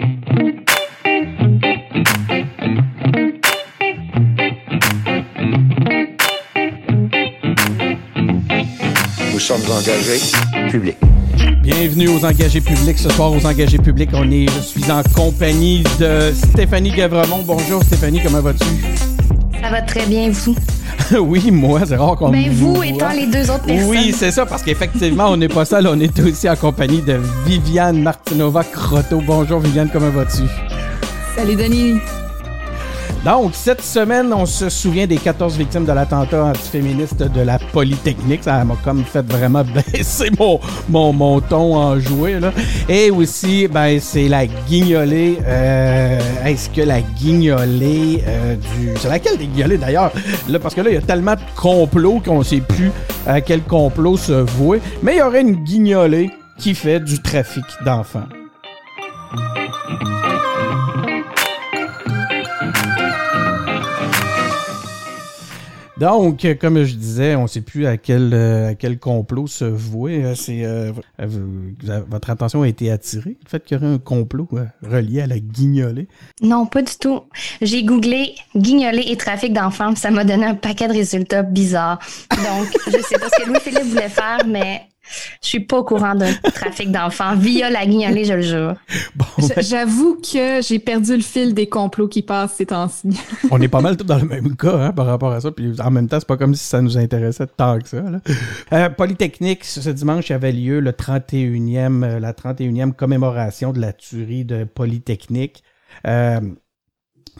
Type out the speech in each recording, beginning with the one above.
Nous sommes engagés publics. Bienvenue aux engagés publics. Ce soir, aux engagés publics, on est, je suis en compagnie de Stéphanie Gavremont. Bonjour Stéphanie, comment vas-tu? Ça va très bien, vous? oui, moi, c'est rare qu'on Ben, vous voit. étant les deux autres personnes. Oui, c'est ça, parce qu'effectivement, on n'est pas seul, on est aussi en compagnie de Viviane Martinova Croteau. Bonjour Viviane, comment vas-tu? Salut Denis. Donc, cette semaine, on se souvient des 14 victimes de l'attentat antiféministe de la Polytechnique. Ça m'a comme fait vraiment baisser mon, mon, mon ton en jouet. Là. Et aussi, ben, c'est la guignolée. Euh, Est-ce que la guignolée euh, du... C'est laquelle des guignolées d'ailleurs? Là, parce que là, il y a tellement de complots qu'on ne sait plus à quel complot se vouer. Mais il y aurait une guignolée qui fait du trafic d'enfants. Donc, euh, comme je disais, on ne sait plus à quel, euh, à quel complot se vouer. Euh, C'est, euh, votre attention a été attirée, le fait qu'il y aurait un complot euh, relié à la guignolée. Non, pas du tout. J'ai googlé guignoler et trafic d'enfants, ça m'a donné un paquet de résultats bizarres. Donc, je sais pas ce que Louis-Philippe voulait faire, mais je suis pas au courant d'un trafic d'enfants via la guignolée, je le jure. Bon, ben, J'avoue que j'ai perdu le fil des complots qui passent ces temps-ci. on est pas mal tous dans le même cas hein, par rapport à ça. Puis en même temps, c'est pas comme si ça nous intéressait tant que ça. là. Euh, Polytechnique, ce dimanche, il y avait lieu le 31e, euh, la 31e commémoration de la tuerie de Polytechnique. Euh,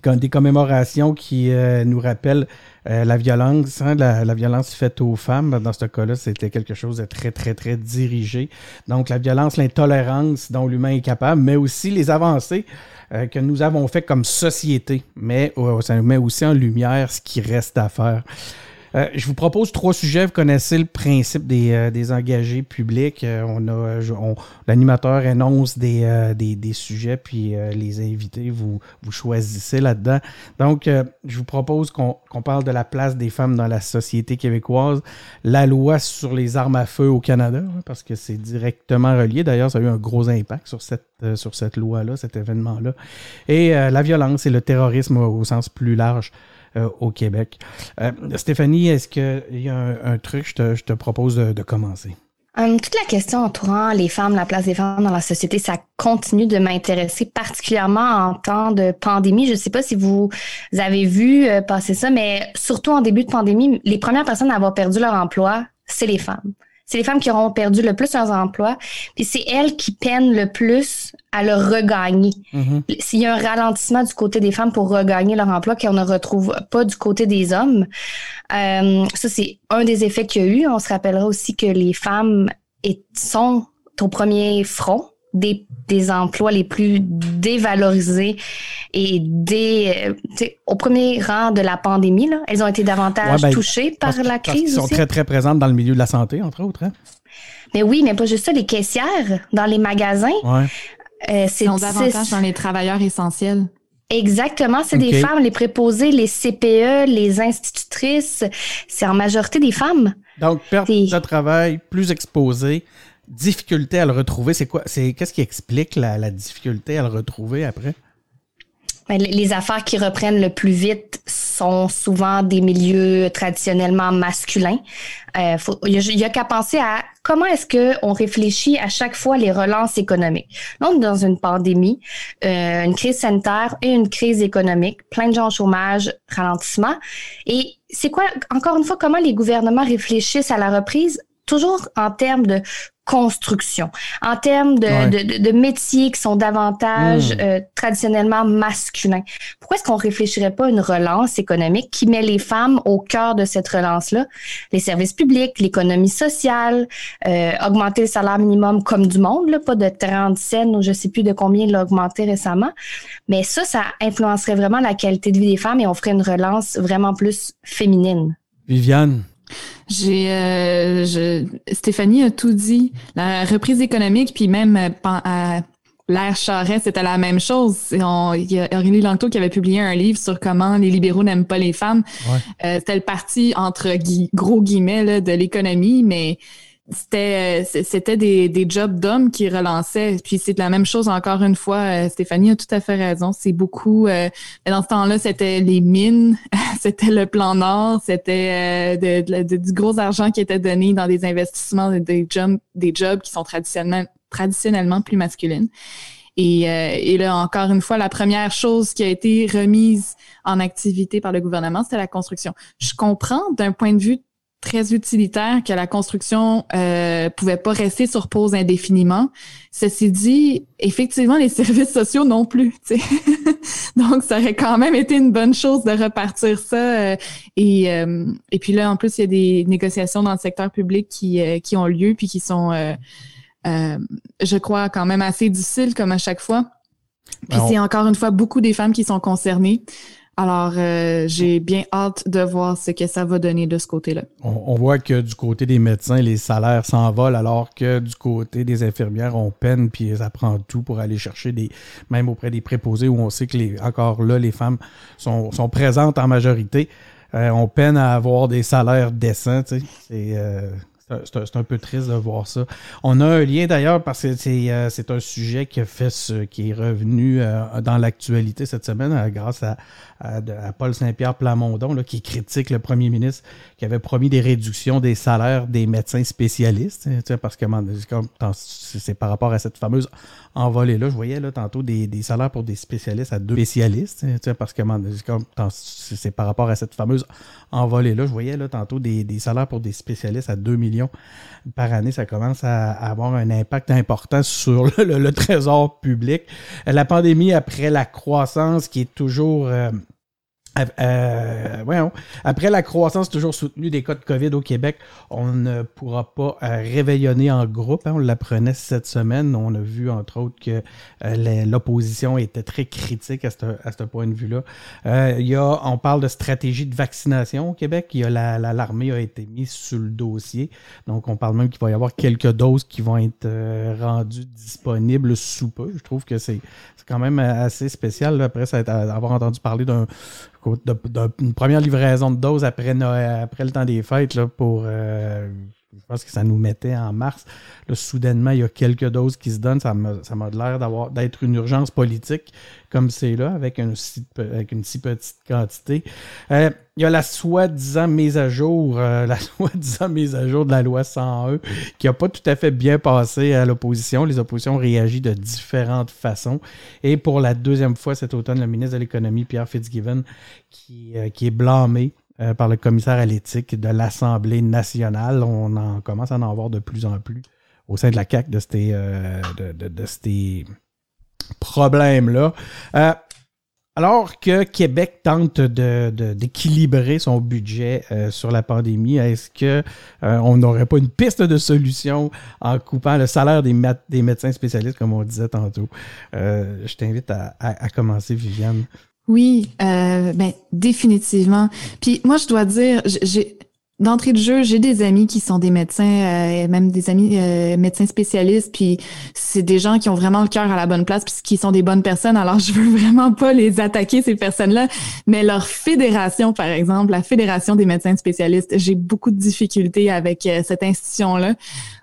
comme des commémorations qui euh, nous rappellent euh, la violence, hein, la, la violence faite aux femmes. Dans ce cas-là, c'était quelque chose de très, très, très dirigé. Donc, la violence, l'intolérance dont l'humain est capable, mais aussi les avancées euh, que nous avons fait comme société. Mais euh, ça nous met aussi en lumière ce qui reste à faire. Euh, je vous propose trois sujets. Vous connaissez le principe des, euh, des engagés publics. Euh, on a, l'animateur énonce des, des, sujets, puis les invités, vous, vous choisissez là-dedans. Donc, je vous propose qu'on parle de la place des femmes dans la société québécoise, la loi sur les armes à feu au Canada, hein, parce que c'est directement relié. D'ailleurs, ça a eu un gros impact sur cette, sur cette loi-là, cet événement-là. Et la violence et le terrorisme au sens plus large euh, au Québec. Euh, Stéphanie, est-ce qu'il y a un, truc, je te, je te propose de, commencer? Hum, toute la question entourant les femmes, la place des femmes dans la société, ça continue de m'intéresser particulièrement en temps de pandémie. Je ne sais pas si vous avez vu euh, passer ça, mais surtout en début de pandémie, les premières personnes à avoir perdu leur emploi, c'est les femmes. C'est les femmes qui auront perdu le plus leurs emplois, puis c'est elles qui peinent le plus à le regagner. S'il y a un ralentissement du côté des femmes pour regagner leur emploi qu'on ne retrouve pas du côté des hommes, euh, ça c'est un des effets qu'il y a eu. On se rappellera aussi que les femmes est- sont au premier front des, des emplois les plus dévalorisés et des, euh, au premier rang de la pandémie. Là. Elles ont été davantage Ouais, ben, touchées par Parce- la crise sont aussi. très, très présentes dans le milieu de la santé, entre autres. Hein? Mais oui, mais pas juste ça, les caissières dans les magasins, Ouais. euh, c'est Ils sont davantage dans les travailleurs essentiels. Exactement, c'est des femmes, les préposées, les CPE, les institutrices, c'est en majorité des femmes. Donc, perte de travail, plus exposé, difficulté à le retrouver? C'est quoi? C'est Qu'est-ce qui explique la, difficulté à le retrouver après? Ben, les- affaires qui reprennent le plus vite sont souvent des milieux traditionnellement masculins. Euh, Il n'y a, qu'à penser à comment est-ce qu'on réfléchit à chaque fois les relances économiques. Donc, dans une pandémie, euh, une crise sanitaire et une crise économique, plein de gens au chômage, ralentissement. Et c'est quoi, encore une fois, comment les gouvernements réfléchissent à la reprise? Toujours en termes de construction, en termes de, Ouais. de, de- de métiers qui sont davantage Mm. euh, traditionnellement masculins. Pourquoi est-ce qu'on réfléchirait pas à une relance économique qui met les femmes au cœur de cette relance-là? Les services publics, l'économie sociale, euh, augmenter le salaire minimum comme du monde, là, pas de 30 cents ou je sais plus de combien il l'a augmenté récemment. Mais ça, ça influencerait vraiment la qualité de vie des femmes et on ferait une relance vraiment plus féminine. Viviane? J'ai, euh, je- Stéphanie a tout dit. La reprise économique, puis même euh, pen- à l'ère Charest, c'était la même chose. On- Il y a Aurélie Langto qui avait publié un livre sur comment les libéraux n'aiment pas les femmes. Ouais. Euh, c'était le parti entre gui- gros guillemets là, de l'économie, mais c'était c'était des, des jobs d'hommes qui relançaient. Puis c'est la même chose encore une fois. Stéphanie a tout à fait raison. C'est beaucoup. dans ce temps-là, c'était les mines, c'était le plan Nord, c'était du gros argent qui était donné dans des investissements, des jobs, des jobs qui sont traditionnellement traditionnellement plus masculines. Et, euh, et, là, encore une fois, la première chose qui a été remise en activité par le gouvernement, c'était la construction. Je comprends d'un point de vue très utilitaire que la construction euh, pouvait pas rester sur pause indéfiniment. Ceci dit, effectivement, les services sociaux non plus. Donc, ça aurait quand même été une bonne chose de repartir ça. Euh, et, euh, et puis là, en plus, il y a des négociations dans le secteur public qui, qui ont lieu puis qui sont euh, je crois, quand même assez difficile comme à chaque fois. Puis c'est encore une fois beaucoup des femmes qui sont concernées. Alors, euh, j'ai bien hâte de voir ce que ça va donner de ce côté-là. On, voit que du côté des médecins, les salaires s'envolent, alors que du côté des infirmières, on peine, puis ça prend tout pour aller chercher des, même auprès des préposés, où on sait que les, encore là, les femmes sont, sont présentes en majorité. Euh, on peine à avoir des salaires décents, tu sais. C'est c'est un, peu triste de voir ça. On a un lien d'ailleurs parce que c'est euh, un sujet qui, fait ce, qui est revenu euh, dans l'actualité cette semaine euh, grâce à, à, Paul Saint-Pierre Plamondon qui critique le premier ministre qui avait promis des réductions des salaires des médecins spécialistes. Parce que c'est par rapport à cette fameuse envolée-là. Je voyais là, tantôt des, salaires pour des spécialistes à deux spécialistes. Parce que c'est par rapport à cette fameuse envolée-là. Je voyais là, tantôt des, salaires pour des spécialistes à 2 millions par année. Ça commence à, avoir un impact important sur le, trésor public. La pandémie, après la croissance qui est toujours... Euh, euh, Après la croissance toujours soutenue des cas de COVID au Québec, on ne pourra pas euh, réveillonner en groupe. Hein. on l'apprenait cette semaine. On a vu, entre autres, que euh, l'opposition était très critique à ce point de vue-là. Euh, y a, on parle de stratégie de vaccination au Québec. Il y a l'armée a été mise sur le dossier. Donc, on parle même qu'il va y avoir quelques doses qui vont être rendues disponibles sous peu. Je trouve que c'est quand même assez spécial, après avoir entendu parler d'un d'une première livraison de doses après, après le temps des fêtes là, pour. Euh, je pense que ça nous mettait en mars. Là, soudainement, il y a quelques doses qui se donnent. Ça m'a l'air d'avoir d'être une urgence politique comme c'est là, avec une, si, petite quantité. Euh, il y a la soi-disant mise à jour, euh, la soi-disant mise à jour de la loi 101 qui n'a pas tout à fait bien passé à l'opposition. Les oppositions ont réagi de différentes façons. Et pour la deuxième fois cet automne, le ministre de l'Économie, Pierre Fitzgibbon, qui, euh, qui est blâmé par le commissaire à l'éthique de l'Assemblée nationale. On en commence à en avoir de plus en plus au sein de la CAC de ces, de, de ces problème-là. Euh, alors que Québec tente d'équilibrer son budget euh, sur la pandémie, est-ce que euh, on n'aurait pas une piste de solution en coupant le salaire des, médecins spécialistes, comme on disait tantôt? je t'invite à, commencer, Viviane. Oui, ben, définitivement. Puis moi, je dois dire, j'ai D'entrée de jeu, j'ai des amis qui sont des médecins, euh, même des amis euh, médecins spécialistes, puis c'est des gens qui ont vraiment le cœur à la bonne place, puis qui sont des bonnes personnes. Alors, je veux vraiment pas les attaquer ces personnes-là, mais leur fédération, par exemple, la fédération des médecins spécialistes, j'ai beaucoup de difficultés avec euh, cette institution-là.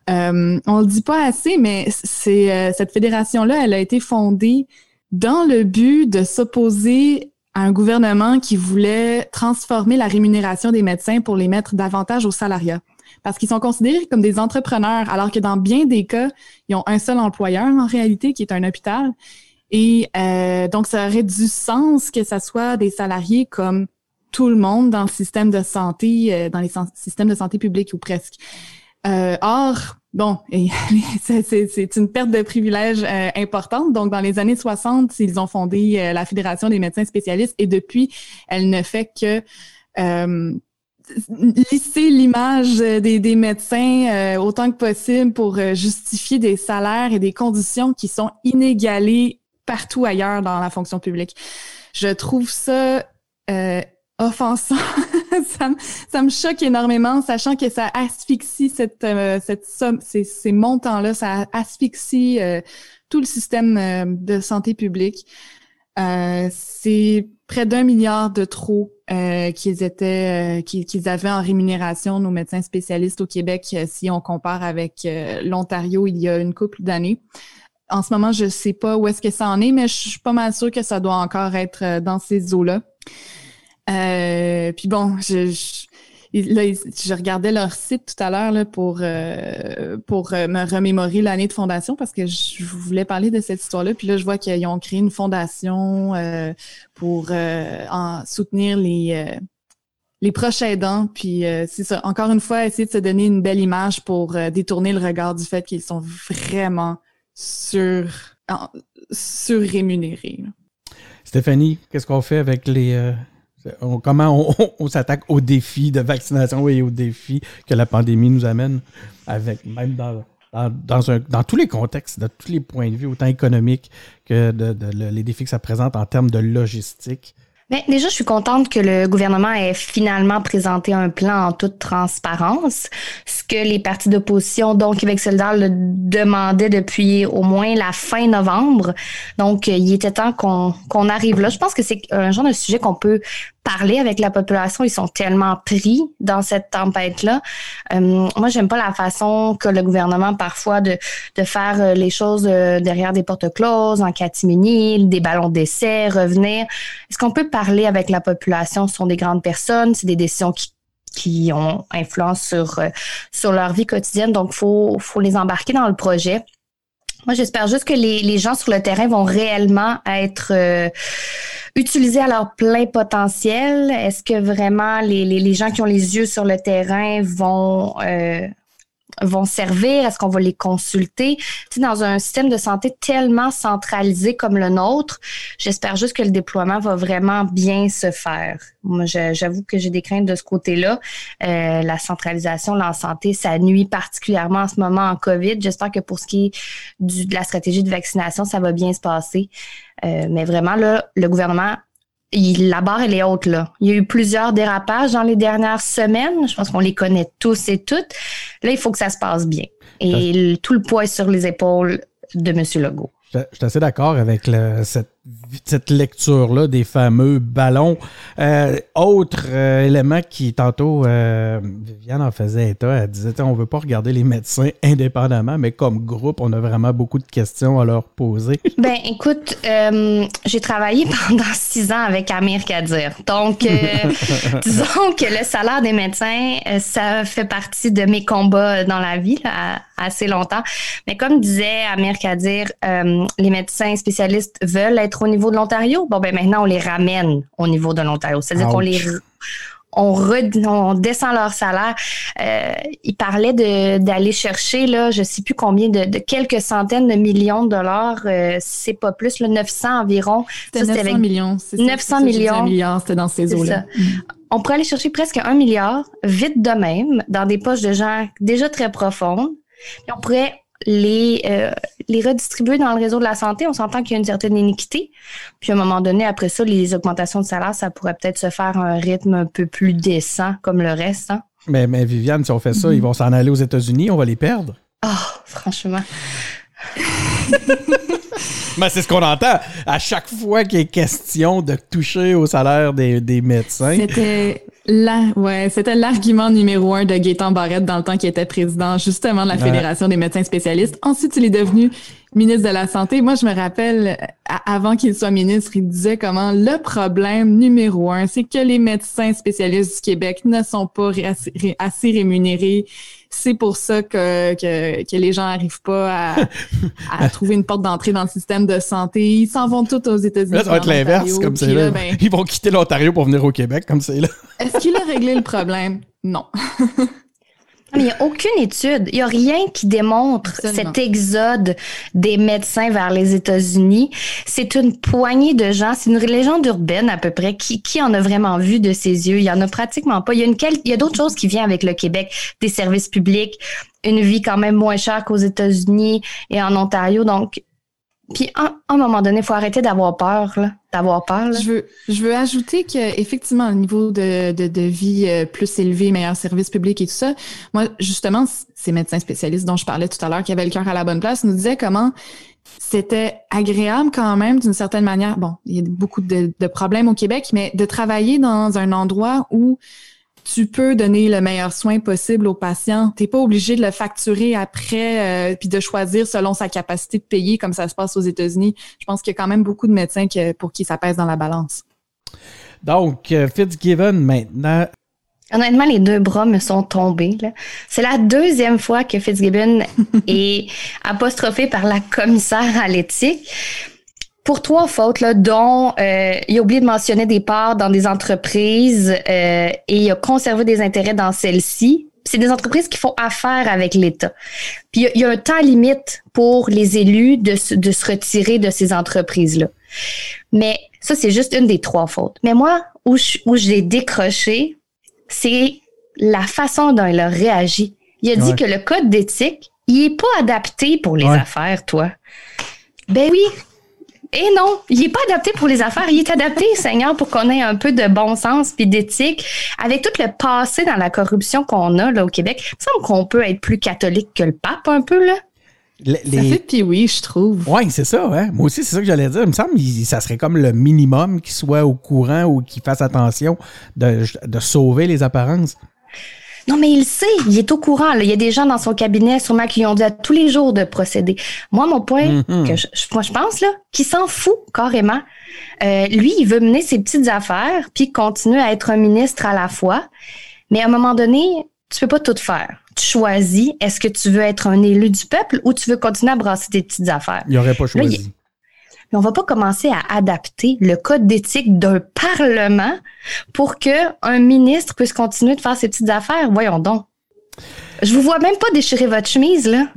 on le dit pas assez, mais c'est cette fédération-là, elle a été fondée dans le but de s'opposer un gouvernement qui voulait transformer la rémunération des médecins pour les mettre davantage au salariat. Parce qu'ils sont considérés comme des entrepreneurs, alors que dans bien des cas, ils ont un seul employeur en réalité, qui est un hôpital. Et euh, donc, ça aurait du sens que ça soit des salariés comme tout le monde dans le système de santé, euh, dans les systèmes de santé publique ou presque. Euh, or, bon, c'est une perte de privilèges euh, importante. Donc, dans les années 60, ils ont fondé euh, la Fédération des médecins spécialistes et depuis, elle ne fait que euh, lisser l'image des, des médecins autant que possible pour justifier des salaires et des conditions qui sont inégalées partout ailleurs dans la fonction publique. Je trouve ça offensant. ça, me, choque énormément, sachant que ça asphyxie cette, euh, cette somme, ces, ces montants-là, ça asphyxie euh, tout le système euh, de santé publique. Euh, c'est près d'un milliard de trop qu'ils étaient qu'ils avaient en rémunération nos médecins spécialistes au Québec si on compare avec l'Ontario il y a une couple d'années. En ce moment, je sais pas où est-ce que ça en est, mais je suis pas mal sûre que ça doit encore être dans ces eaux-là. Puis bon, je, regardais leur site tout à l'heure pour euh, pour euh, me remémorer l'année de fondation parce que je voulais parler de cette histoire-là. Puis là, je vois qu'ils ont créé une fondation euh, pour en soutenir les les proches aidants. Puis c'est ça. Encore une fois, essayer de se donner une belle image pour détourner le regard du fait qu'ils sont vraiment sur surrémunérés. Stéphanie, qu'est-ce qu'on fait avec les comment on, s'attaque aux défis de vaccination et aux défis que la pandémie nous amène, avec même dans, dans, tous les contextes, de tous les points de vue, autant économiques que les défis que ça présente en termes de logistique. Mais déjà, je suis contente que le gouvernement ait finalement présenté un plan en toute transparence, ce que les partis d'opposition, dont Québec solidaire, le demandaient depuis au moins la fin novembre. Donc, il était temps qu'on arrive là. Je pense que c'est un genre de sujet qu'on peut parler avec la population. Ils sont tellement pris dans cette tempête-là. Euh, moi, j'aime pas la façon que le gouvernement parfois de, de faire euh, les choses euh, derrière des portes closes, en catimini, des ballons d'essai, revenir. Est-ce qu'on peut parler avec la population? Ce sont des grandes personnes, c'est des décisions qui qui ont influence sur sur leur vie quotidienne. Donc, faut faut les embarquer dans le projet. Moi, j'espère juste que les, les gens sur le terrain vont réellement être utiliser à leur plein potentiel? Est-ce que vraiment les, gens qui ont les yeux sur le terrain vont euh, vont servir? Est-ce qu'on va les consulter? Tu dans un système de santé tellement centralisé comme le nôtre, j'espère juste que le déploiement va vraiment bien se faire. Moi, j'avoue que j'ai des craintes de ce côté-là. Euh, la centralisation la santé, ça nuit particulièrement en ce moment en COVID. J'espère que pour ce qui est du, de la stratégie de vaccination, ça va bien se passer. Euh, mais vraiment, là, le gouvernement il, la barre, elle est haute, là. Il y a eu plusieurs dérapages dans les dernières semaines. Je pense qu'on les connaît tous et toutes. Là, il faut que ça se passe bien. Et tout le poids est sur les épaules de M. Legault. Je, suis assez d'accord avec cette cette lecture-là des fameux ballons. Euh, autre euh, élément qui, tantôt, euh, Viviane en faisait état, elle disait on veut pas regarder les médecins indépendamment, mais comme groupe, on a vraiment beaucoup de questions à leur poser. Ben, écoute, j'ai travaillé pendant six ans avec Amir Kadir. Donc, disons que le salaire des médecins, ça fait partie de mes combats dans la vie, assez longtemps. Mais comme disait Amir Kadir, les médecins spécialistes veulent être au niveau de l'Ontario? Bon, ben maintenant, on les ramène au niveau de l'Ontario. C'est-à-dire qu'on les on, on, descend leur salaire. Euh, il parlait d'aller chercher, là, je sais plus combien, de, quelques centaines de millions de dollars. Euh, c'est pas plus, le 900 environ. C'était 900 millions. 900 millions. C'était dans ces eaux-là. Mm. On pourrait aller chercher presque un milliard, vite de même, dans des poches de gens déjà très profondes. Et on pourrait les, euh, les redistribuer dans le réseau de la santé, on s'entend qu'il y a une certaine iniquité. Puis à un moment donné, après ça, les augmentations de salaire, ça pourrait peut-être se faire à un rythme un peu plus décent comme le reste. Hein. Mais, mais Viviane, si on fait ça, ils vont s'en aller aux États-Unis, on va les perdre. Oh, franchement. Mais c'est ce qu'on entend à chaque fois qu'il est question de toucher au salaire des, des médecins. C'était la, ouais, c'était l'argument numéro un de Gaétan Barrette dans le temps qu'il était président justement de la Fédération des médecins spécialistes. Ensuite, il est devenu ministre de la Santé. Moi, je me rappelle, avant qu'il soit ministre, il disait comment le problème numéro un, c'est que les médecins spécialistes du Québec ne sont pas assez rémunérés c'est pour ça que, que, que les gens n'arrivent pas à, à, trouver une porte d'entrée dans le système de santé. Ils s'en vont tous aux États-Unis. Là, ça va être l'inverse, comme c'est là. Ben Ils vont quitter l'Ontario pour venir au Québec, comme c'est là. Est-ce qu'il a réglé le problème? Non. il n'y a aucune étude, il n'y a rien qui démontre cet exode des médecins vers les États-Unis. C'est une poignée de gens, c'est une légende urbaine à peu près. Qui, qui en a vraiment vu de ses yeux? Il y en a pratiquement pas. Il y a, une il y a d'autres choses qui viennent avec le Québec, des services publics, une vie quand même moins chère qu'aux États-Unis et en Ontario. Donc, puis à un moment donné, il faut arrêter d'avoir peur, d'avoir peur. Là. Je veux, je veux ajouter qu'effectivement, au niveau de, de, de, vie euh, plus élevé, meilleur service public et tout ça, moi, justement, ces médecins spécialistes dont je parlais tout à l'heure, qui avaient le cœur à la bonne place, nous disaient comment c'était agréable quand même d'une certaine manière. Bon, il y a beaucoup de, de problèmes au Québec, mais de travailler dans un endroit où tu peux donner le meilleur soin possible au patient. Tu n'es pas obligé de le facturer après euh, puis de choisir selon sa capacité de payer comme ça se passe aux États-Unis. Je pense qu'il y a quand même beaucoup de médecins pour qui ça pèse dans la balance. Donc, euh, Fitzgibbon maintenant. Honnêtement, les deux bras me sont tombés. C'est la deuxième fois que Fitzgibbon est apostrophé par la commissaire à l'éthique pour trois fautes, là, dont euh, il a oublié de mentionner des parts dans des entreprises euh, et il a conservé des intérêts dans celles-ci. C'est des entreprises qui font affaire avec l'État. Puis il y, a un temps limite pour les élus de, de se retirer de ces entreprises-là. Mais ça, c'est juste une des trois fautes. Mais moi, où je, où décroché, c'est la façon dont il a réagi. Il a dit que le code d'éthique, il est pas adapté pour les affaires, toi. Ben oui, et non, il n'est pas adapté pour les affaires. Il est adapté, Seigneur, pour qu'on ait un peu de bon sens puis d'éthique. Avec tout le passé dans la corruption qu'on a là au Québec, il me semble qu'on peut être plus catholique que le pape un peu là. Les... Ça fait puis oui, je trouve. Oui, c'est ça. Hein? Moi aussi, c'est ça que j'allais dire. Il me semble que ça serait comme le minimum qu'il soit au courant ou qu'il fasse attention de, de sauver les apparences. Non, mais il sait, il est au courant. Il y a des gens dans son cabinet, sûrement, qui lui ont dit à tous les jours de procéder. Moi, mon point, mm-hmm. que je, moi, je pense, là, qu'il s'en fout carrément. Euh, lui, il veut mener ses petites affaires, puis continuer à être un ministre à la fois. Mais à un moment donné, tu peux pas tout faire. Tu choisis, est-ce que tu veux être un élu du peuple ou tu veux continuer à brasser tes petites affaires? Il aurait pas choisi mais on va pas commencer à adapter le code d'éthique d'un parlement pour que un ministre puisse continuer de faire ses petites affaires. Voyons donc. Je vous vois même pas déchirer votre chemise, là.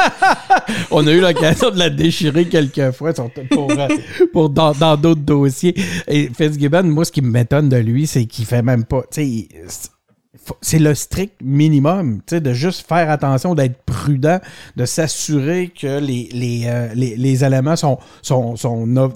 on a eu l'occasion de la déchirer quelques fois pour, euh, pour dans d'autres dossiers. Et Fitzgibbon, moi, ce qui m'étonne de lui, c'est qu'il fait même pas c'est le strict minimum, tu sais, de juste faire attention, d'être prudent, de s'assurer que les, les, euh, les, les, éléments sont, sont, sont ne,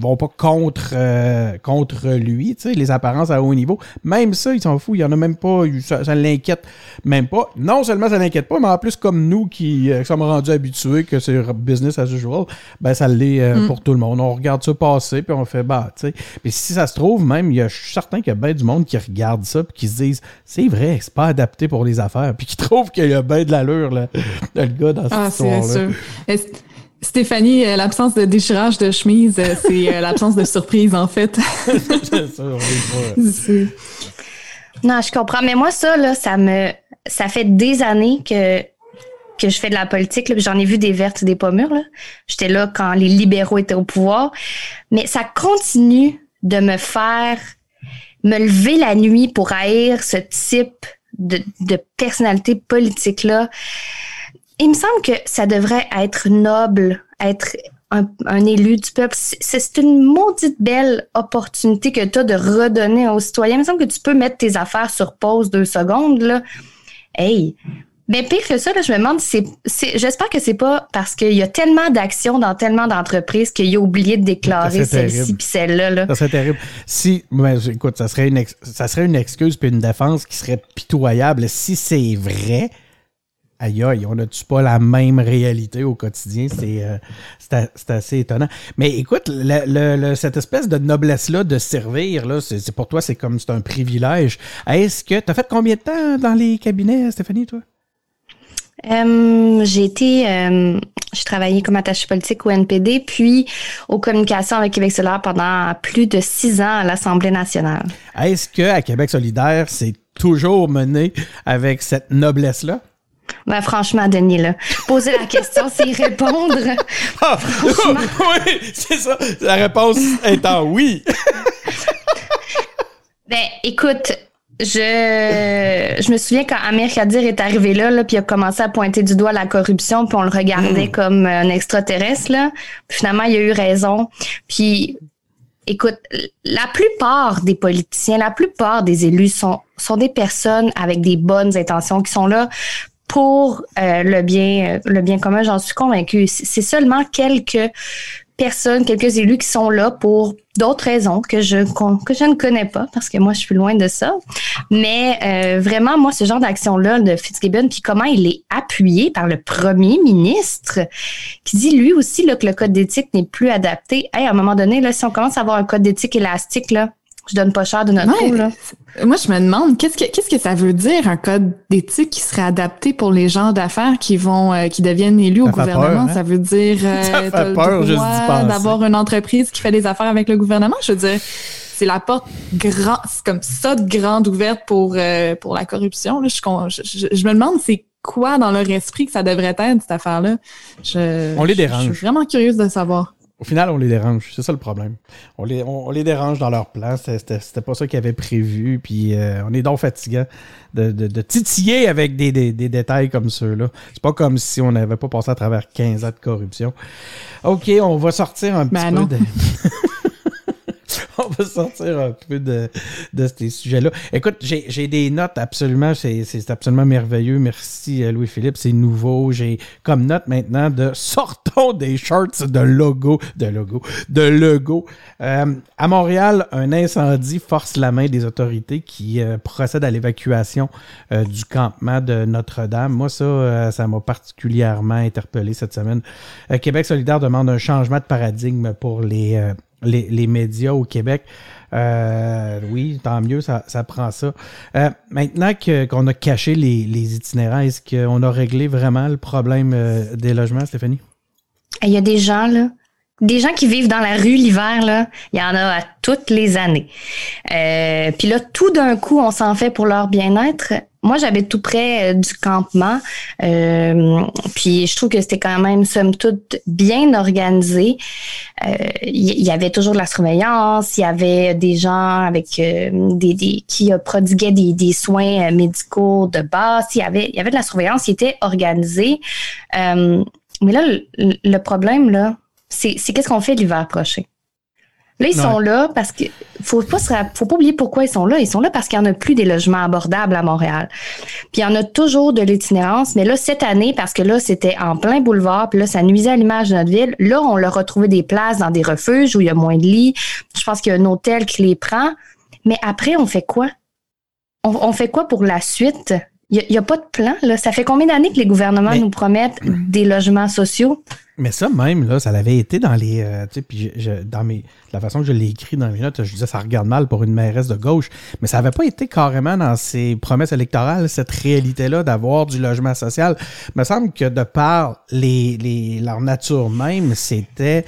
vont pas contre, euh, contre lui, tu sais, les apparences à haut niveau. Même ça, il s'en fout, il y en a même pas, ça, ça l'inquiète même pas. Non seulement ça l'inquiète pas, mais en plus, comme nous qui euh, sommes rendus habitués que c'est business as usual, ben ça l'est mm. pour tout le monde. On regarde ça passer, puis on fait, bah, tu sais. Puis si ça se trouve, même, il y a, je suis certain qu'il y a bien du monde qui regarde ça, puis qui se disent, c'est vrai, c'est pas adapté pour les affaires. Puis qui trouve qu'il y a bien de l'allure, là, le gars dans cette ah, histoire-là. Stéphanie, euh, l'absence de déchirage de chemise, euh, c'est euh, l'absence de surprise, en fait. c'est Non, je comprends. Mais moi, ça, là, ça me. Ça fait des années que, que je fais de la politique. J'en ai vu des vertes et des pommures. J'étais là quand les libéraux étaient au pouvoir. Mais ça continue de me faire me lever la nuit pour haïr ce type de, personnalité politique-là. Il me semble que ça devrait être noble, être un, un élu du peuple. C'est une maudite belle opportunité que tu as de redonner aux citoyens. Il me semble que tu peux mettre tes affaires sur pause deux secondes. Là. Hey, mais pire que ça, là, je me demande, c'est, j'espère que c'est pas parce qu'il y a tellement d'actions dans tellement d'entreprises qu'il a oublié de déclarer celle-ci puis celle-là. Là. Ça serait terrible. Si, mais, écoute, ça serait une, ça serait une excuse puis une défense qui serait pitoyable. Si c'est vrai, aïe aïe, on n'a-tu pas la même réalité au quotidien? C'est, euh, c'est, assez étonnant. Mais écoute, le, cette espèce de noblesse-là de servir, là, c'est, pour toi, c'est comme c'est un privilège. Est-ce que tu as fait combien de temps dans les cabinets, Stéphanie, toi? Euh, j'ai été, euh, j'ai travaillé comme attaché politique au NPD, puis aux communications avec Québec solidaire pendant plus de six ans à l'Assemblée nationale. Est-ce que à Québec solidaire, c'est toujours mené avec cette noblesse-là? Ben, franchement, Denis, là, poser la question, c'est répondre. Ah, oui, c'est ça. La réponse étant oui. ben, écoute, je, je me souviens quand Amir Khadir est arrivé là, là puis il a commencé à pointer du doigt la corruption, puis on le regardait mm. comme un extraterrestre. Là. Puis finalement, il a eu raison. Puis, écoute, la plupart des politiciens, la plupart des élus sont, sont des personnes avec des bonnes intentions qui sont là pour euh, le bien euh, le bien commun, j'en suis convaincue. C'est seulement quelques personnes, quelques élus qui sont là pour d'autres raisons que je que je ne connais pas parce que moi je suis loin de ça. Mais euh, vraiment moi ce genre d'action là de Fitzgibbon puis comment il est appuyé par le premier ministre qui dit lui aussi là, que le code d'éthique n'est plus adapté. Hey, à un moment donné là si on commence à avoir un code d'éthique élastique là je donne pas cher de notre ouais, là. Moi, je me demande, qu'est-ce que, qu'est-ce que ça veut dire, un code d'éthique qui serait adapté pour les gens d'affaires qui vont, euh, qui deviennent élus au gouvernement? Hein? Ça veut dire, euh, ça fait peur, d'avoir une entreprise qui fait des affaires avec le gouvernement? Je veux dire, c'est la porte grand, c'est comme ça de grande ouverte pour, euh, pour la corruption. Là. Je, je, je, me demande, c'est quoi dans leur esprit que ça devrait être, cette affaire-là? Je, On les dérange. Je suis vraiment curieuse de savoir. Au final, on les dérange. C'est ça le problème. On les, on, les dérange dans leur plan. C'était pas ça qu'ils avaient prévu. Puis euh, on est donc fatiguant de, de, de, titiller avec des, des, des détails comme ceux-là. C'est pas comme si on n'avait pas passé à travers 15 ans de corruption. OK, on va sortir un petit ben peu de... on va sortir un peu de, de ces sujets-là. Écoute, j'ai des notes absolument, c'est absolument merveilleux. Merci euh, Louis-Philippe, c'est nouveau. J'ai comme note maintenant de sortons des shorts de logo, de logo, de logo. Euh, à Montréal, un incendie force la main des autorités qui euh, procèdent à l'évacuation du campement de Notre-Dame. Moi, ça, ça m'a particulièrement interpellé cette semaine. Québec solidaire demande un changement de paradigme pour les les, médias au Québec. Euh, oui, tant mieux, ça, prend ça. Euh, maintenant qu'on a caché les, itinérants, est-ce qu'on a réglé vraiment le problème euh, des logements, Stéphanie? Il y a des gens, là, des gens qui vivent dans la rue l'hiver, là, il y en a à toutes les années. Puis là, tout d'un coup, on s'en fait pour leur bien-être moi, j'habite tout près euh, du campement. Euh, puis je trouve que c'était quand même, somme toute, bien organisé. Il euh, y, avait toujours de la surveillance. Il y avait des gens avec des, des, qui prodiguaient des, soins médicaux de base. Il y avait, y avait de la surveillance. Il était organisé. mais là, le problème, là, c'est qu'est-ce qu'on fait l'hiver prochain? Là, ils sont là parce que faut pas faut pas oublier pourquoi ils sont là. Ils sont là parce qu'il y en a plus des logements abordables à Montréal. Puis il y en a toujours de l'itinérance, mais là cette année parce que là c'était en plein boulevard, puis là ça nuisait à l'image de notre ville. Là, on leur a trouvé des places dans des refuges où il y a moins de lits. Je pense qu'il y a un hôtel qui les prend. Mais après, on fait quoi? On, fait quoi pour la suite? Il n'y a, pas de plan. Là. Ça fait combien d'années que les gouvernements nous promettent des logements sociaux? Mais ça même, là, ça l'avait été dans les. Euh, tu sais, puis dans mes, la façon que je l'ai écrit dans mes notes, je disais ça regarde mal pour une mairesse de gauche. Mais ça n'avait pas été carrément dans ses promesses électorales, cette réalité-là d'avoir du logement social. Il me semble que de par les, les, leur nature même, c'était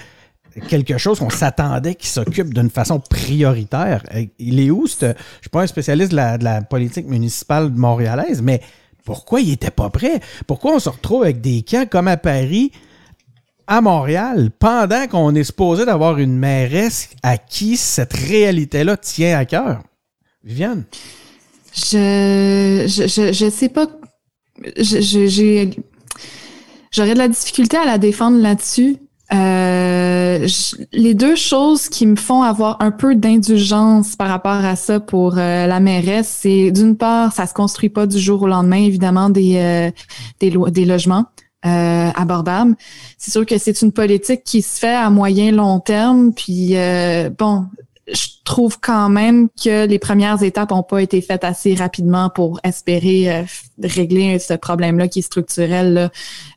quelque chose qu'on s'attendait qui s'occupe d'une façon prioritaire. Il est où? Je ne suis pas un spécialiste de la, politique municipale montréalaise, mais pourquoi il était pas prêt? Pourquoi on se retrouve avec des camps comme à Paris? à Montréal pendant qu'on est supposé d'avoir une mairesse à qui cette réalité-là tient à cœur? Viviane? Je, je, je, sais pas. J'aurais de la difficulté à la défendre là-dessus. Euh, les deux choses qui me font avoir un peu d'indulgence par rapport à ça pour euh, la mairesse, c'est d'une part, ça se construit pas du jour au lendemain, évidemment, des, euh, des, des logements euh, abordable. C'est sûr que c'est une politique qui se fait à moyen long terme. Puis euh, bon, je trouve quand même que les premières étapes n'ont pas été faites assez rapidement pour espérer euh, régler ce problème-là qui est structurel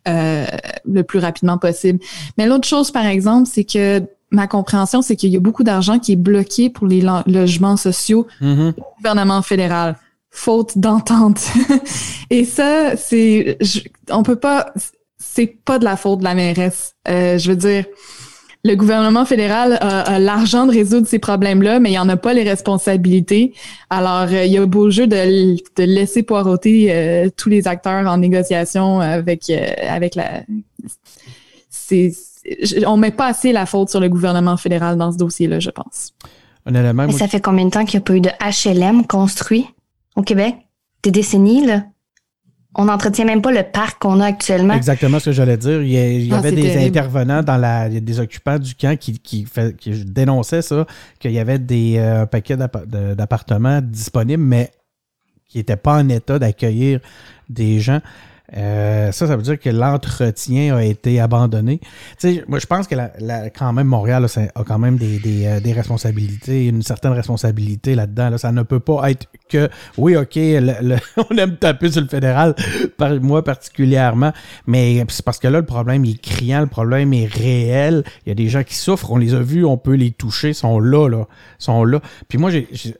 euh, le plus rapidement possible. Mais l'autre chose, par exemple, c'est que ma compréhension, c'est qu'il y a beaucoup d'argent qui est bloqué pour les logements sociaux mm-hmm. au gouvernement fédéral faute d'entente. Et ça, c'est, on peut pas, c'est pas de la faute de la mairesse. Euh, je veux dire, le gouvernement fédéral a, l'argent de résoudre ces problèmes-là, mais il en a pas les responsabilités. Alors, euh, il y a beau jeu de, de laisser poireauter euh, tous les acteurs en négociation avec avec la. C'est, on met pas assez la faute sur le gouvernement fédéral dans ce dossier-là, je pense. Mais ça fait combien de temps qu'il n'y a pas eu de HLM construit? au Québec, des décennies, là? On n'entretient même pas le parc qu'on a actuellement. Exactement ce que j'allais dire. Il y, ah, avait des intervenants dans la, des occupants du camp qui, qui, dénonçaient ça, qu'il y avait des euh, paquets d'appartements disponibles, mais qui n'étaient pas en état d'accueillir des gens. Euh, ça, ça veut dire que l'entretien a été abandonné. Tu sais, moi, je pense que la, quand même, Montréal a quand même des, des, euh, des, responsabilités, une certaine responsabilité là-dedans. Là. Ça ne peut pas être que, oui, OK, on aime taper sur le fédéral, moi particulièrement, mais c'est parce que là, le problème est criant, le problème est réel. Il y a des gens qui souffrent, on les a vus, on peut les toucher, sont là, là, sont là. Puis moi,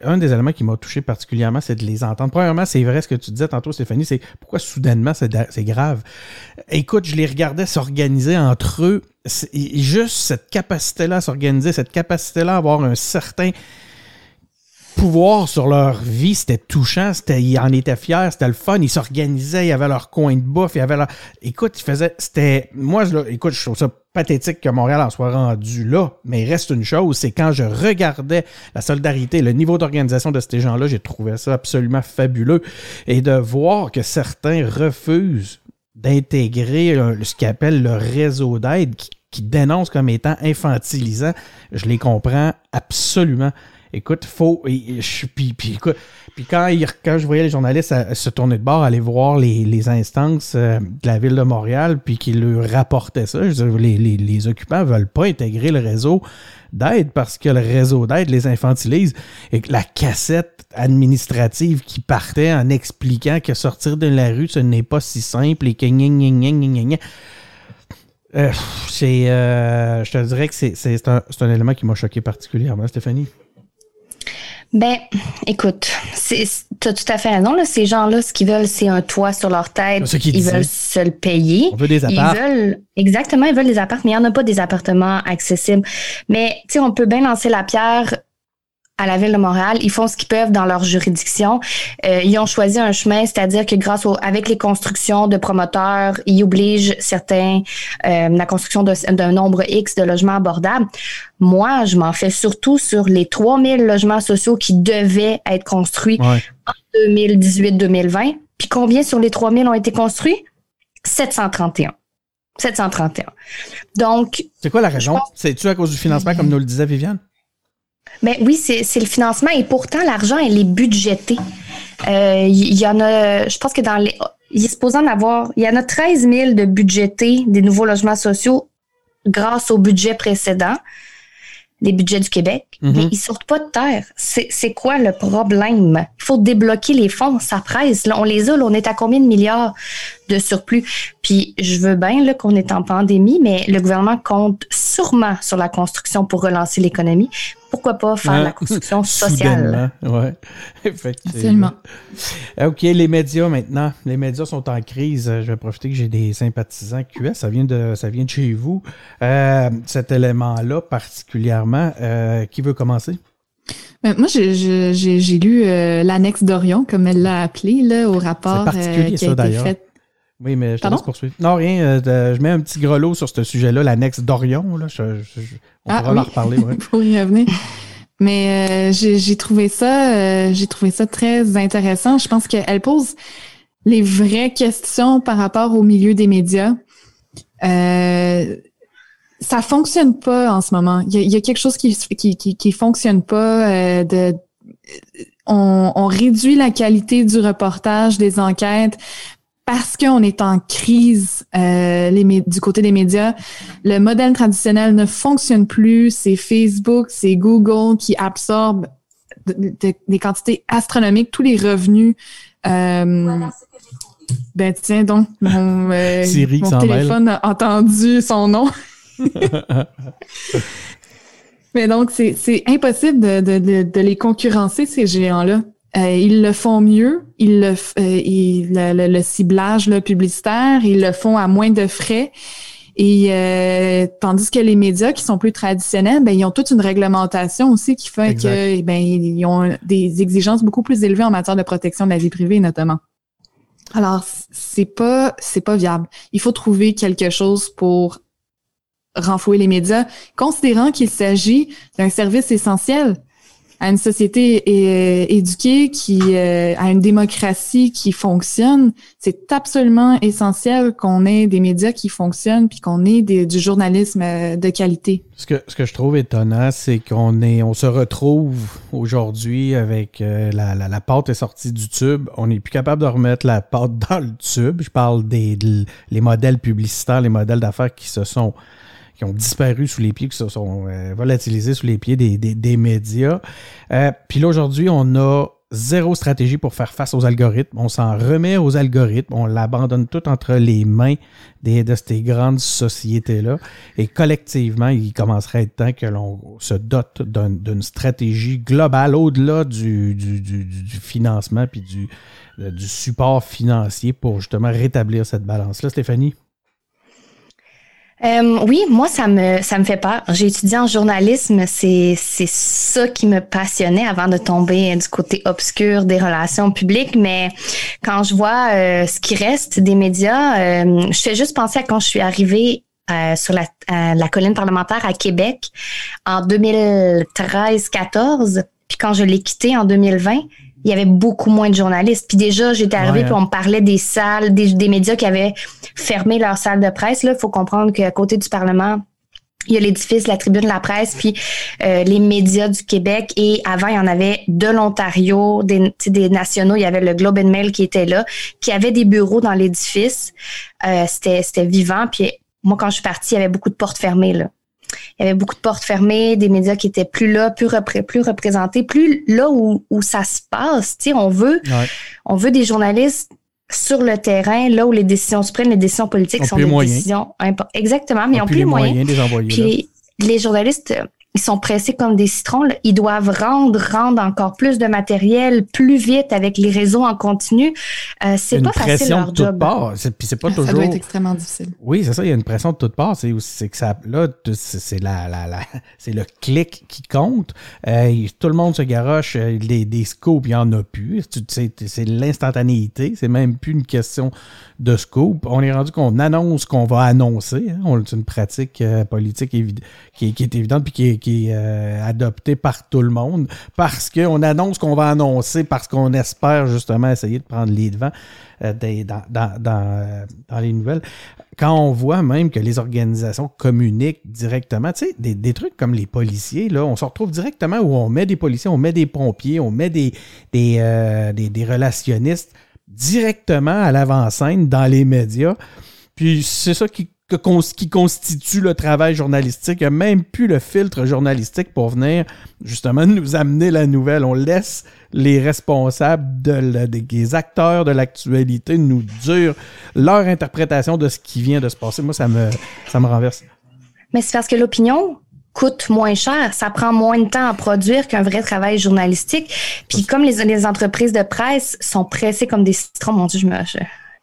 un des éléments qui m'a touché particulièrement, c'est de les entendre. Premièrement, c'est vrai ce que tu disais tantôt, Stéphanie, c'est pourquoi soudainement c'est grave? Écoute, je les regardais s'organiser entre eux. Juste cette capacité-là à s'organiser, cette capacité-là à avoir un certain pouvoir sur leur vie, c'était touchant, c'était, ils en étaient fiers, c'était le fun, ils s'organisaient, ils avaient leur coin de bouffe, ils avaient leur... Écoute, ils faisaient... C'était... Moi, je, écoute, je trouve ça pathétique que Montréal en soit rendu là, mais il reste une chose, c'est quand je regardais la solidarité, le niveau d'organisation de ces gens-là, j'ai trouvé ça absolument fabuleux. Et de voir que certains refusent d'intégrer ce qu'ils appellent le réseau d'aide qui, qui dénonce comme étant infantilisant, je les comprends absolument. Écoute, faut. Puis, puis, quand, quand je voyais les journalistes se tourner de bord, aller voir les, instances euh, de la ville de Montréal, puis qu'ils leur rapportaient ça, je les, les, les occupants veulent pas intégrer le réseau d'aide parce que le réseau d'aide les infantilise et que la cassette administrative qui partait en expliquant que sortir de la rue, ce n'est pas si simple et que euh, c'est, euh, je te dirais que c'est, un, un élément qui m'a choqué particulièrement, Stéphanie. Ben, écoute, tu as tout à fait raison. Là. Ces gens-là, ce qu'ils veulent, c'est un toit sur leur tête. ils veulent se le payer. On veut des appartements. Ils veulent, exactement, ils veulent des appartements, mais il n'y en a pas des appartements accessibles. Mais, tu sais, on peut bien lancer la pierre à la ville de Montréal. Ils font ce qu'ils peuvent dans leur juridiction. Euh, ils ont choisi un chemin, c'est-à-dire que grâce au, avec les constructions de promoteurs, ils obligent certains euh, la construction d'un nombre X de logements abordables. Moi, je m'en fais surtout sur les 3000 logements sociaux qui devaient être construits en 2018-2020. Puis combien sur les 3000 ont été construits? 731. 731. Donc. C'est quoi la raison? C'est-tu à cause du financement, comme nous le disait Viviane? Mais oui, c'est le financement et pourtant l'argent, elle est budgété. Euh, il y, en a, je pense que dans les. Il est supposé en avoir. Il y en a 13 000 de budgétés des nouveaux logements sociaux grâce au budget précédent, les budgets du Québec. Mhm. Mais ils sortent pas de terre. C'est quoi le problème? Il faut débloquer les fonds. Ça presse. Là, on les a. Là, on est à combien de milliards? De surplus? Puis je veux bien qu'on est en pandémie, mais le gouvernement compte sûrement sur la construction pour relancer l'économie pourquoi pas faire la construction sociale? Oui, effectivement. Absolument. OK, les médias maintenant. Les médias sont en crise. Je vais profiter que j'ai des sympathisants QS. Ça vient de, ça vient de chez vous. Euh, cet élément-là, particulièrement, euh, qui veut commencer? Ben, moi, j'ai lu euh, l'annexe d'Orion, comme elle l'a appelé, là, au rapport qui a été fait oui, mais je te laisse poursuivre. Non, rien. je mets un petit grelot sur ce sujet-là, l'annexe d'Orion. Là, on ah, pourra en reparler. Ouais. Pour y revenir. Mais euh, j'ai trouvé ça, euh, j'ai trouvé ça très intéressant. Je pense qu'elle pose les vraies questions par rapport au milieu des médias. Euh, ça fonctionne pas en ce moment. Il y a, quelque chose qui qui, qui, fonctionne pas. Euh, de, on, on, réduit la qualité du reportage, des enquêtes parce qu'on est en crise euh, les, du côté des médias, le modèle traditionnel ne fonctionne plus. C'est Facebook, c'est Google qui absorbe des quantités astronomiques, tous les revenus. Euh, ben tiens donc, mon, euh, téléphone a entendu son nom. Mais donc, c'est impossible de, de, de les concurrencer, ces géants-là. Euh, ils le font mieux, ils le, euh, le, ciblage le publicitaire, ils le font à moins de frais. Et euh, tandis que les médias qui sont plus traditionnels, ben, ils ont toute une réglementation aussi qui fait que ben, ils ont des exigences beaucoup plus élevées en matière de protection de la vie privée notamment. Alors c'est pas c'est pas viable. Il faut trouver quelque chose pour renflouer les médias, considérant qu'il s'agit d'un service essentiel. À une société euh, éduquée, qui euh, à une démocratie qui fonctionne, c'est absolument essentiel qu'on ait des médias qui fonctionnent puis qu'on ait du journalisme euh, de qualité. Ce que, ce que je trouve étonnant, c'est qu'on est, on se retrouve aujourd'hui avec la, la, pâte est sortie du tube. On n'est plus capable de remettre la pâte dans le tube. Je parle des les modèles publicitaires, les modèles d'affaires qui se sont ont disparu sous les pieds, qui se sont euh, volatilisés sous les pieds des, médias. Euh, puis là, aujourd'hui, on a zéro stratégie pour faire face aux algorithmes. On s'en remet aux algorithmes. On l'abandonne tout entre les mains des, de ces grandes sociétés-là. Et collectivement, il commencerait à être temps que l'on se dote d'une stratégie globale au-delà du, du, financement puis du, du support financier pour justement rétablir cette balance-là. Stéphanie? Euh, oui, moi, ça me, ça me fait peur. J'ai étudié en journalisme. C'est, c'est ça qui me passionnait avant de tomber du côté obscur des relations publiques. Mais quand je vois euh, ce qui reste des médias, euh, je fais juste penser à quand je suis arrivée sur la, la colline parlementaire à Québec en 2013-14. Puis quand je l'ai quitté en 2020, il y avait beaucoup moins de journalistes. Puis déjà, j'étais arrivée, puis on me parlait des salles, des, médias qui avaient fermé leurs salles de presse. Il faut comprendre qu'à côté du Parlement, il y a l'édifice, la tribune, la presse, puis euh, les médias du Québec. Et avant, il y en avait de l'Ontario, des, des nationaux. Il y avait le Globe and Mail qui était là, qui avait des bureaux dans l'édifice. Euh, c'était vivant. Puis moi, quand je suis partie, il y avait beaucoup de portes fermées. Là il y avait beaucoup de portes fermées, des médias qui étaient plus là, plus, plus représentés, plus là où, où ça se passe. Tu on veut, on veut des journalistes sur le terrain, là où les décisions se prennent, les décisions politiques sont des décisions importantes. Exactement, mais ils n'ont plus les moyens. Puis les journalistes ils sont pressés comme des citrons. Ils doivent rendre, rendre encore plus de matériel plus vite avec les réseaux en continu. Euh, c'est pas facile leur de job. Part. Puis c'est pas toujours. Ça doit être extrêmement difficile. Oui, c'est ça. Il y a une pression de toutes parts. C'est que ça là, c'est la, la, la c'est le clic qui compte. Euh, tout le monde se garoche. Euh, les, des scopes, il y en a plus. C'est l'instantanéité. C'est même plus une question de scoop. On est rendu qu'on annonce qu'on va annoncer. Hein. C'est une pratique euh, politique qui, est évidente puis qui est, qui est euh, adoptée par tout le monde parce qu'on annonce qu'on va annoncer parce qu'on espère justement essayer de prendre les devants euh, dans, les nouvelles. Quand on voit même que les organisations communiquent directement, tu sais, des, trucs comme les policiers, là, on se retrouve directement où on met des policiers, on met des pompiers, on met des, des, des relationnistes directement à l'avant-scène dans les médias. Puis c'est ça qui, qui constitue le travail journalistique. Il n'y a même plus le filtre journalistique pour venir justement nous amener la nouvelle. On laisse les responsables, de, des acteurs de l'actualité nous dire leur interprétation de ce qui vient de se passer. Moi, ça me, ça me renverse. Mais c'est parce que l'opinion, coûte moins cher, ça prend moins de temps à produire qu'un vrai travail journalistique. Puis comme les, les entreprises de presse sont pressées comme des citrons, mon Dieu, je me,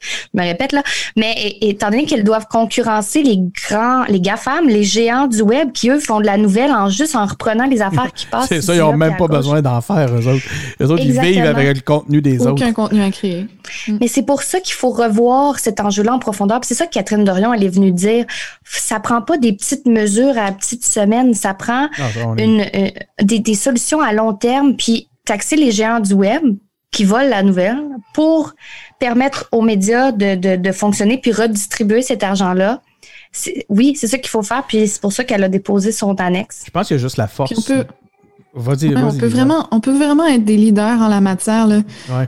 je me répète là, mais étant donné qu'elles doivent concurrencer les grands, les GAFAM, les géants du web qui, eux, font de la nouvelle en juste en reprenant les affaires qui passent. c'est ça, ils n'ont même pas besoin d'en faire, eux autres. Eux autres, ils vivent avec le contenu des autres. Aucun contenu à créer. Mm. Mais c'est pour ça qu'il faut revoir cet enjeu-là en profondeur. c'est ça que Catherine Dorion, elle est venue dire. Ça prend pas des petites mesures à petites semaines, ça prend ah, une, euh, des, des solutions à long terme, puis taxer les géants du web qui volent la nouvelle pour permettre aux médias de, de, de fonctionner puis redistribuer cet argent-là. Oui, c'est ça qu'il faut faire, puis c'est pour ça qu'elle a déposé son annexe. Je pense qu'il y a juste la force. On peut, on, peut vraiment, on peut vraiment être des leaders en la matière. Là.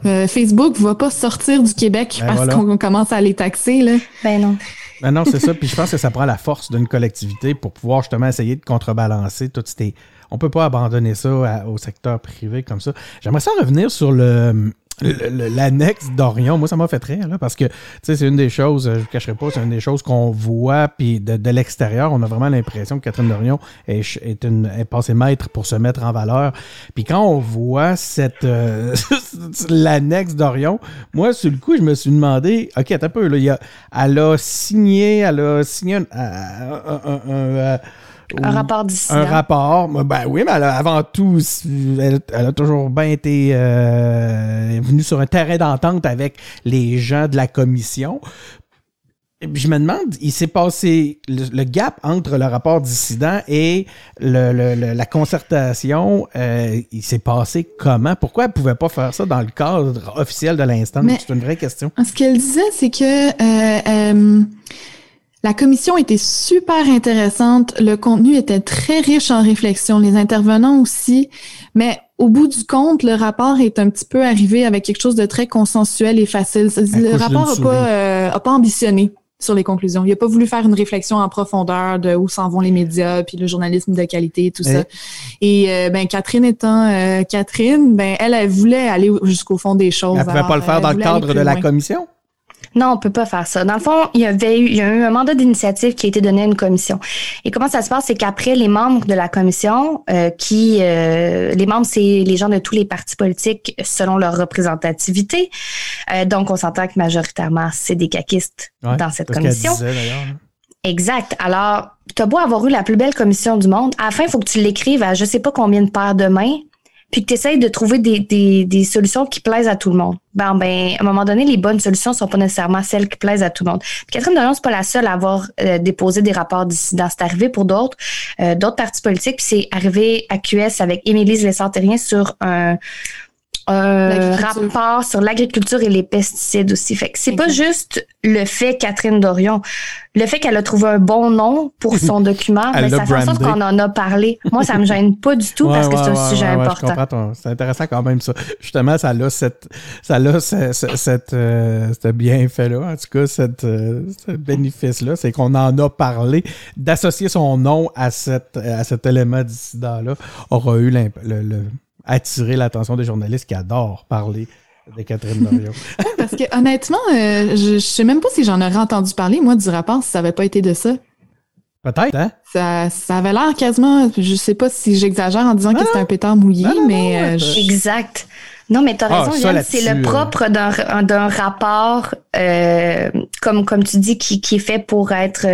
Euh, Facebook ne va pas sortir du Québec ben parce qu'on commence à les taxer. Là. Ben non. Ben non, c'est ça. Puis je pense que ça prend la force d'une collectivité pour pouvoir justement essayer de contrebalancer toutes ces. On peut pas abandonner ça au secteur privé comme ça. J'aimerais ça revenir sur le l'annexe d'Orion, moi, ça m'a fait rire, là, parce que, c'est une des choses, je ne cacherai pas, c'est une des choses qu'on voit, puis de, l'extérieur, on a vraiment l'impression que Catherine d'Orion est, est, une, est passée maître pour se mettre en valeur. Puis quand on voit cette euh, l'annexe d'Orion, moi, sur le coup, je me suis demandé, OK, attends un peu, là, y a, elle a signé, elle a signé un, un un rapport d'ici. Un rapport. Ben oui, mais avant tout, elle, a toujours bien été euh, venue sur un terrain d'entente avec les gens de la commission. je me demande, il s'est passé le, gap entre le rapport dissident et la concertation, euh, il s'est passé comment? Pourquoi elle ne pouvait pas faire ça dans le cadre officiel de l'instant? C'est une vraie question. Ce qu'elle disait, c'est que euh, la commission était super intéressante, le contenu était très riche en réflexion, les intervenants aussi, mais au bout du compte, le rapport est un petit peu arrivé avec quelque chose de très consensuel et facile. Le rapport n'a pas, pas ambitionné sur les conclusions. Il n'a pas voulu faire une réflexion en profondeur de où s'en vont les médias, puis le journalisme de qualité, tout ça. Et euh, ben Catherine étant euh, Catherine, ben elle, elle voulait aller jusqu'au fond des choses. Elle pouvait pas le faire dans le cadre de la commission? Non, on peut pas faire ça. Dans le fond, il y avait eu, il y a eu un mandat d'initiative qui a été donné à une commission. Et comment ça se passe, c'est qu'après les membres de la commission, euh, qui, euh, les membres, c'est les gens de tous les partis politiques selon leur représentativité. Euh, donc, on s'entend que majoritairement, c'est des caquistes dans cette commission. Exact. Alors, tu as beau avoir eu la plus belle commission du monde, à la fin, il faut que tu l'écrives à je sais pas combien de paires de mains puis que tu essayes de trouver des, des, des, solutions qui plaisent à tout le monde. Ben, ben, à un moment donné, les bonnes solutions sont pas nécessairement celles qui plaisent à tout le monde. Catherine Dorion, c'est pas la seule à avoir euh, déposé des rapports dissidents. C'est arrivé pour d'autres, euh, d'autres partis politiques, puis c'est arrivé à QS avec Émilie Lessard-Terrien sur un, un rapport sur l'agriculture et les pesticides aussi. Fait que c'est pas juste le fait, Catherine Dorion, le fait qu'elle a trouvé un bon nom pour son document, mais ça fait en sorte qu'on en a parlé. Moi, ça me gêne pas du tout parce que c'est un sujet important. C'est intéressant quand même ça. Justement, ça a cette, ça a ce, cette, euh, bienfait-là, en tout cas, cette, euh, ce bénéfice-là, c'est qu'on en a parlé. D'associer son nom à, cette, à cet élément dissident-là aura eu le, le attirer l'attention des journalistes qui adorent parler de Catherine Dorion. Parce que honnêtement, euh, je, je sais même pas si j'en aurais entendu parler, moi, du rapport, si ça avait pas été de ça. Peut-être, hein? Ça, ça avait l'air quasiment, je sais pas si j'exagère en disant que c'était un pétard mouillé, mais... Euh, exact. Non, mais tu as ah, raison, c'est le euh, propre d'un rapport, comme, comme tu dis, qui, qui est fait pour être,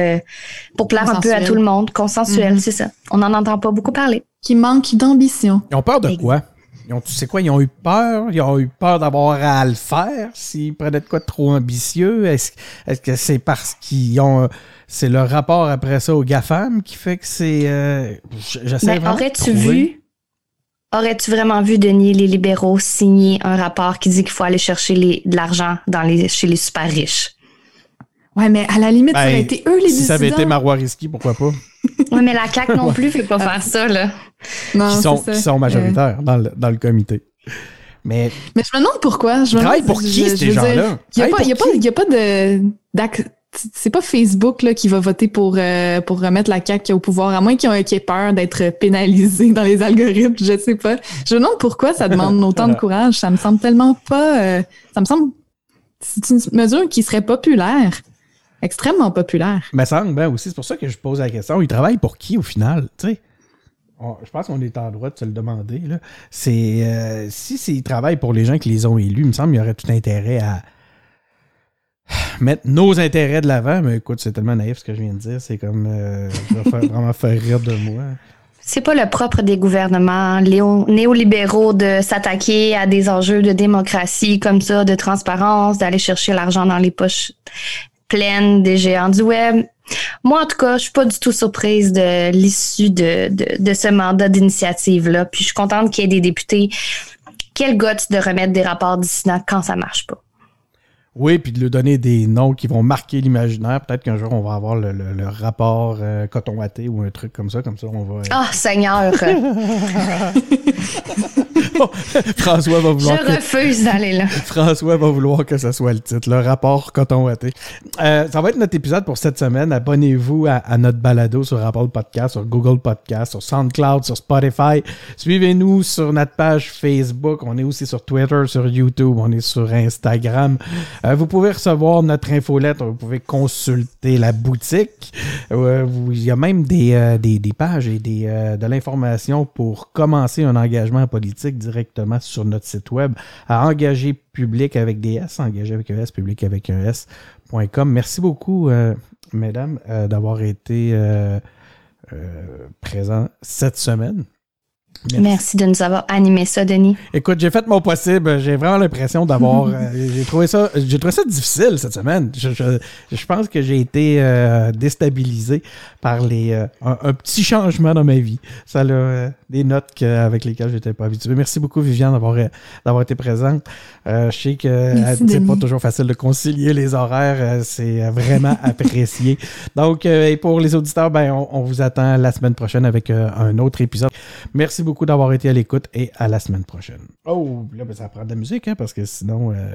pour plaire un peu à tout le monde, consensuel, mm-hmm. c'est ça. On n'en entend pas beaucoup parler qui manquent d'ambition. Ils ont peur de quoi? Ils ont, tu sais quoi, ils ont eu peur? Ils ont eu peur d'avoir à le faire s'ils prenaient de quoi de trop ambitieux? Est-ce est que c'est parce qu'ils ont. C'est le rapport après ça aux GAFAM qui fait que c'est. Euh, J'essaie vraiment. Aurais-tu vu. Aurais-tu vraiment vu, Denis, les libéraux signer un rapport qui dit qu'il faut aller chercher les, de l'argent dans les, chez les super riches? Ouais, mais à la limite, ça aurait été eux les Si ça avait été Marois Risky, pourquoi pas? oui, mais la CAQ non plus ne fait pas faire ça, là. Non, qui, sont, qui sont majoritaires dans, le, dans le comité. Mais, mais je me demande pourquoi. Je me demande, pour qui, ces gens-là? Il n'y a, pas de... C'est pas Facebook là, qui va voter pour, euh, pour remettre la CAQ au pouvoir, à moins qu'ils aient peur d'être pénalisés dans les algorithmes, je sais pas. Je me demande pourquoi ça demande autant de courage. Ça me semble tellement pas... Euh, ça me semble... C'est une mesure qui serait populaire extrêmement populaire. Mais ça ben aussi, c'est pour ça que je pose la question. Il travaille pour qui au final? Tu sais? je pense qu'on est en droit de se le demander. Là. C'est, euh, si il travaille pour les gens qui les ont élus, il me semble qu'il y aurait tout intérêt à mettre nos intérêts de l'avant. Mais écoute, c'est tellement naïf ce que je viens de dire. C'est comme. Euh, vraiment faire rire de moi. C'est pas le propre des gouvernements néolibéraux de s'attaquer à des enjeux de démocratie comme ça, de transparence, d'aller chercher l'argent dans les poches pleine des géants du web. Moi, en tout cas, je suis pas du tout surprise de l'issue de, de, ce mandat d'initiative-là. Puis je suis contente qu'il y ait des députés. Quel goût de remettre des rapports dissidents quand ça marche pas? Oui, puis de lui donner des noms qui vont marquer l'imaginaire. Peut-être qu'un jour, on va avoir le, rapport euh, coton watté ou un truc comme ça. Comme ça, on va. Ah, Seigneur! François va vouloir. Je refuse d'aller là. François va vouloir que ce soit le titre, le rapport coton watté. Euh, ça va être notre épisode pour cette semaine. Abonnez-vous à, notre balado sur Apple Podcast, sur Google Podcast, sur SoundCloud, sur Spotify. Suivez-nous sur notre page Facebook. On est aussi sur Twitter, sur YouTube. On est sur Instagram. Euh, vous pouvez recevoir notre infolettre. Vous pouvez consulter la boutique. Euh, il y a même des, des, pages et des, de l'information pour commencer un engagement politique directement sur notre site web à engager public avec des S, engager avec un S, public avec un S.com. Merci beaucoup, euh, mesdames, euh, d'avoir été euh, présents cette semaine. Merci. de nous avoir animé ça, Denis. Écoute, j'ai fait mon possible. J'ai vraiment l'impression d'avoir. Euh, j'ai trouvé ça. J'ai trouvé ça difficile cette semaine. Je, pense que j'ai été euh, déstabilisé par les euh, un, petit changement dans ma vie. Ça a des notes avec lesquelles j'étais pas habitué. Merci beaucoup, Viviane, d'avoir d'avoir été présente. je sais que c'est pas toujours facile de concilier les horaires. c'est vraiment apprécié. Donc, et pour les auditeurs, ben, on, on, vous attend la semaine prochaine avec un autre épisode. Merci beaucoup d'avoir été à l'écoute et à la semaine prochaine. Oh, là, ben, ça prend de la musique, hein, parce que sinon, euh,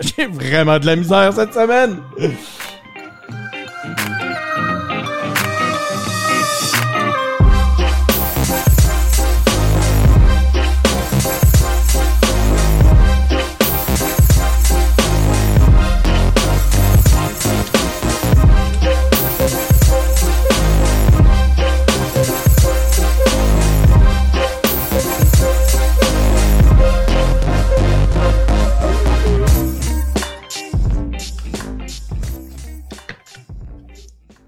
j'ai vraiment de la misère cette semaine.